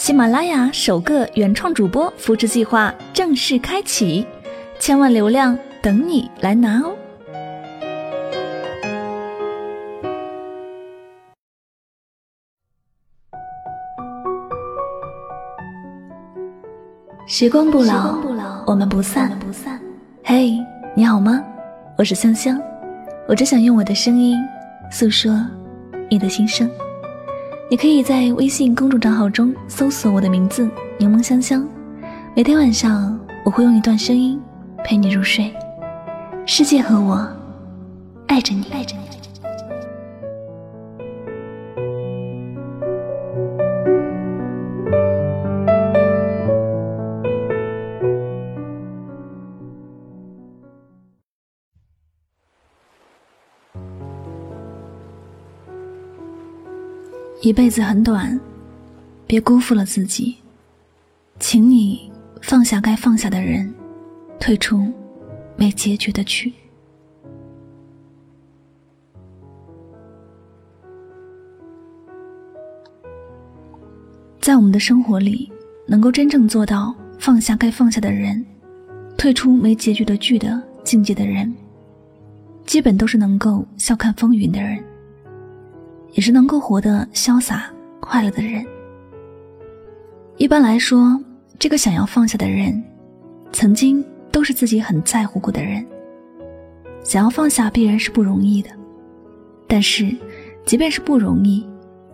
喜马拉雅首个原创主播扶持计划正式开启，千万流量等你来拿哦！时光不老，我们不散。嘿，你好吗？我是香香，我只想用我的声音诉说你的心声。你可以在微信公众账号中搜索我的名字“柠檬香香”，每天晚上我会用一段声音陪你入睡。世界和我爱着你，爱着你。一辈子很短，别辜负了自己。请你放下该放下的人，退出没结局的剧。在我们的生活里，能够真正做到放下该放下的人，退出没结局的剧的境界的人，基本都是能够笑看风云的人。也是能够活得潇洒快乐的人。一般来说，这个想要放下的人，曾经都是自己很在乎过的人。想要放下必然是不容易的，但是，即便是不容易，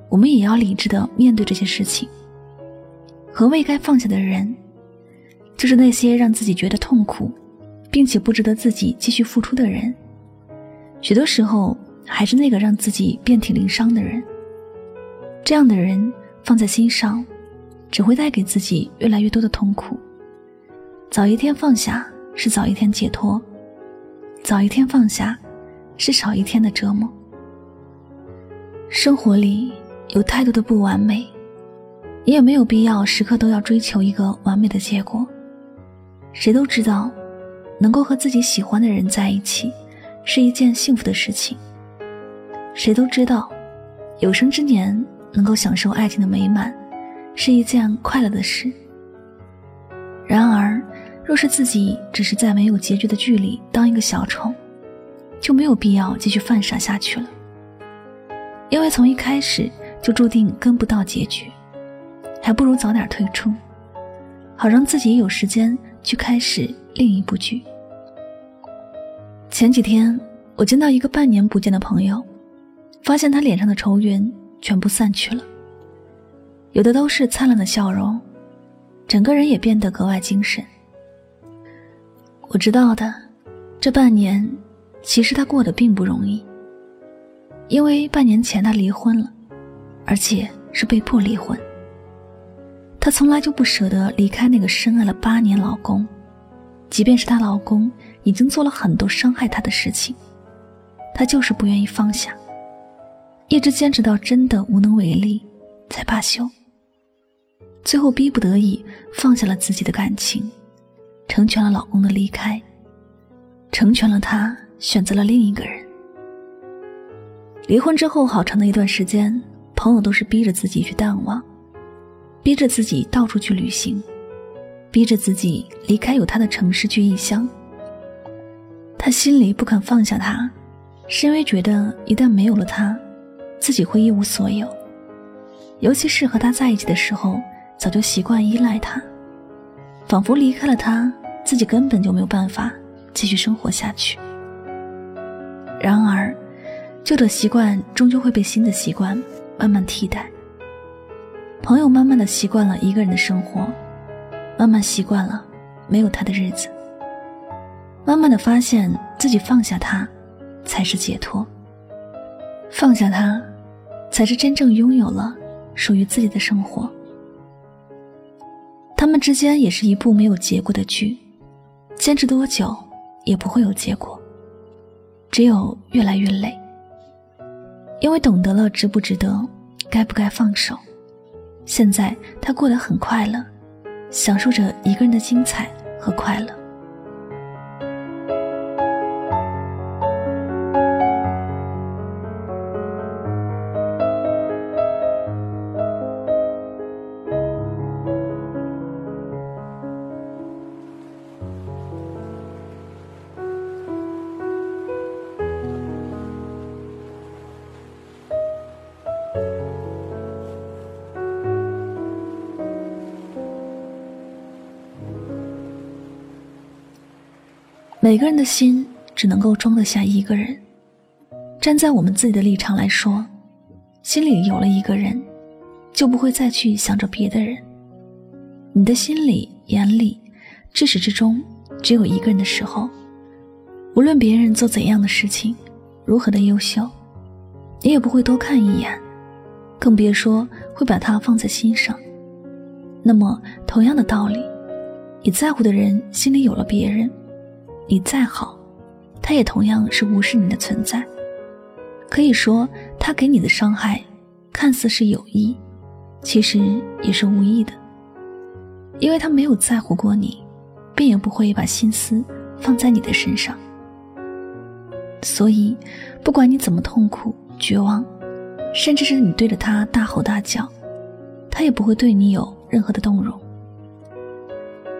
我们也要理智的面对这些事情。何谓该放下的人？就是那些让自己觉得痛苦，并且不值得自己继续付出的人。许多时候。还是那个让自己遍体鳞伤的人。这样的人放在心上，只会带给自己越来越多的痛苦。早一天放下，是早一天解脱；早一天放下，是少一天的折磨。生活里有太多的不完美，你也没有必要时刻都要追求一个完美的结果。谁都知道，能够和自己喜欢的人在一起，是一件幸福的事情。谁都知道，有生之年能够享受爱情的美满，是一件快乐的事。然而，若是自己只是在没有结局的剧里当一个小丑，就没有必要继续犯傻下去了。因为从一开始就注定跟不到结局，还不如早点退出，好让自己有时间去开始另一部剧。前几天，我见到一个半年不见的朋友。发现他脸上的愁云全部散去了，有的都是灿烂的笑容，整个人也变得格外精神。我知道的，这半年其实他过得并不容易，因为半年前他离婚了，而且是被迫离婚。她从来就不舍得离开那个深爱了八年老公，即便是她老公已经做了很多伤害她的事情，她就是不愿意放下。一直坚持到真的无能为力，才罢休。最后逼不得已放下了自己的感情，成全了老公的离开，成全了他选择了另一个人。离婚之后好长的一段时间，朋友都是逼着自己去淡忘，逼着自己到处去旅行，逼着自己离开有他的城市去异乡。他心里不肯放下他，是因为觉得一旦没有了他。自己会一无所有，尤其是和他在一起的时候，早就习惯依赖他，仿佛离开了他，自己根本就没有办法继续生活下去。然而，旧的习惯终究会被新的习惯慢慢替代。朋友慢慢的习惯了一个人的生活，慢慢习惯了没有他的日子，慢慢的发现自己放下他，才是解脱。放下他，才是真正拥有了属于自己的生活。他们之间也是一部没有结果的剧，坚持多久也不会有结果，只有越来越累。因为懂得了值不值得，该不该放手。现在他过得很快乐，享受着一个人的精彩和快乐。每个人的心只能够装得下一个人。站在我们自己的立场来说，心里有了一个人，就不会再去想着别的人。你的心里、眼里，至始至终只有一个人的时候，无论别人做怎样的事情，如何的优秀，你也不会多看一眼，更别说会把他放在心上。那么，同样的道理，你在乎的人心里有了别人。你再好，他也同样是无视你的存在。可以说，他给你的伤害，看似是有意，其实也是无意的。因为他没有在乎过你，便也不会把心思放在你的身上。所以，不管你怎么痛苦、绝望，甚至是你对着他大吼大叫，他也不会对你有任何的动容。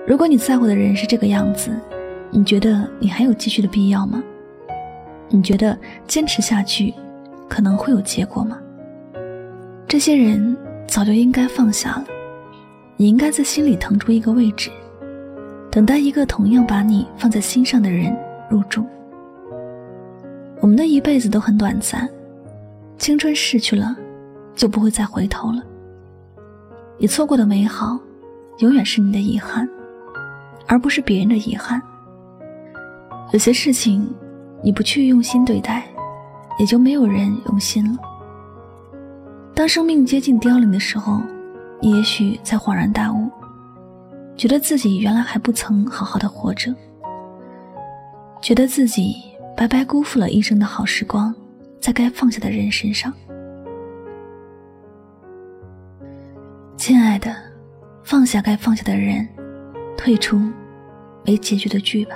如果你在乎的人是这个样子，你觉得你还有继续的必要吗？你觉得坚持下去可能会有结果吗？这些人早就应该放下了，你应该在心里腾出一个位置，等待一个同样把你放在心上的人入住。我们的一辈子都很短暂，青春逝去了，就不会再回头了。你错过的美好，永远是你的遗憾，而不是别人的遗憾。有些事情，你不去用心对待，也就没有人用心了。当生命接近凋零的时候，你也许才恍然大悟，觉得自己原来还不曾好好的活着，觉得自己白白辜负了一生的好时光，在该放下的人身上。亲爱的，放下该放下的人，退出没结局的剧吧。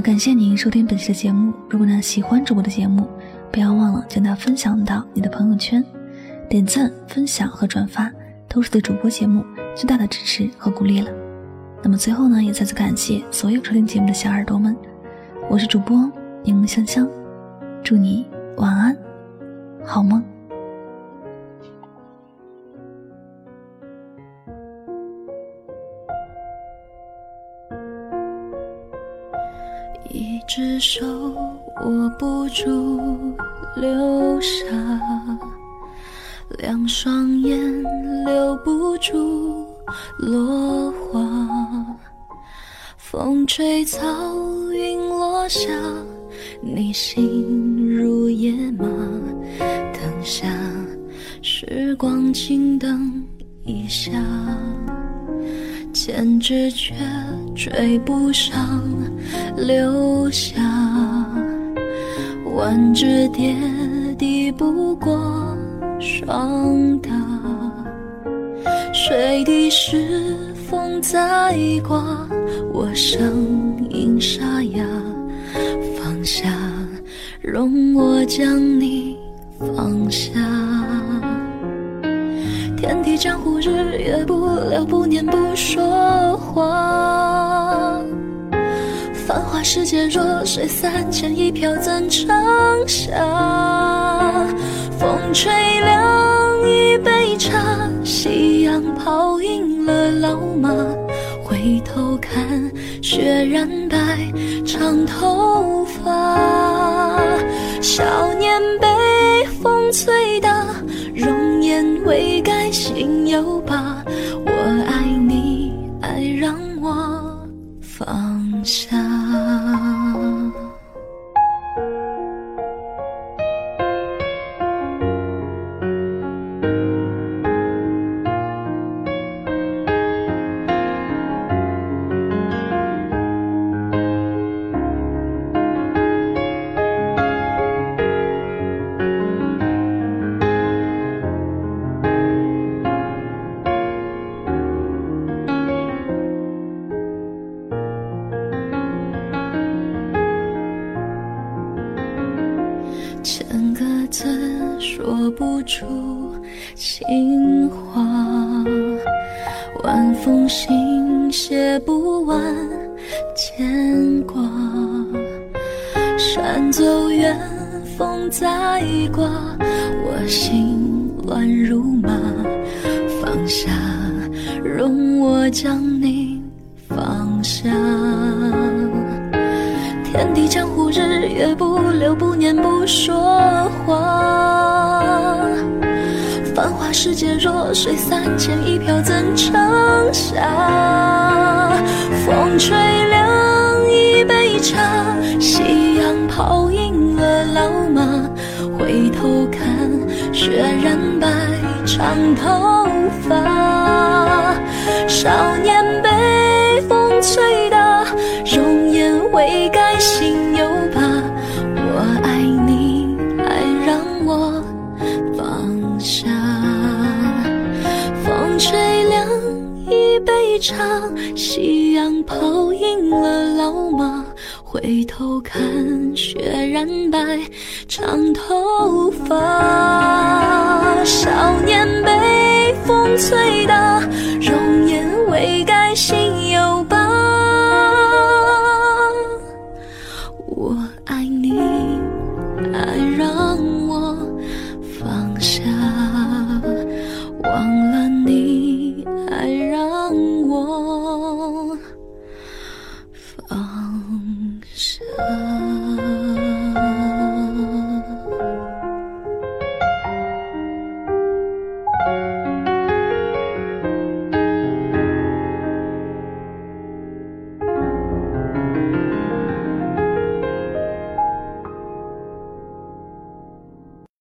感谢您收听本期的节目。如果呢喜欢主播的节目，不要忘了将它分享到你的朋友圈，点赞、分享和转发都是对主播节目最大的支持和鼓励了。那么最后呢，也再次感谢所有收听节目的小耳朵们，我是主播柠檬香香，祝你晚安，好梦。一只手握不住流沙，两双眼留不住落花。风吹草，云落下，你心如野马。等下，时光静等一下。千纸却追不上流霞，万只蝶抵不过霜打。水滴是风在刮，我声音沙哑。放下，容我将你放下。天地江湖，日月不留，不念不说话。繁华世界，若水三千，一瓢怎盛下？风吹凉一杯茶，夕阳泡赢了老马。回头看，雪染白长头发。少年被风吹大。未改，心有疤。我爱你，爱让我放下。写不完牵挂，山走远，风在刮，我心乱如麻。放下，容我将你放下。天地江湖，日月不留，不念不说话。世界，弱水三千，一瓢怎盛下？风吹凉一杯茶，夕阳泡赢了老马。回头看，雪染白长头发。少年一杯茶，夕阳泡赢了老马。回头看，雪染白长头。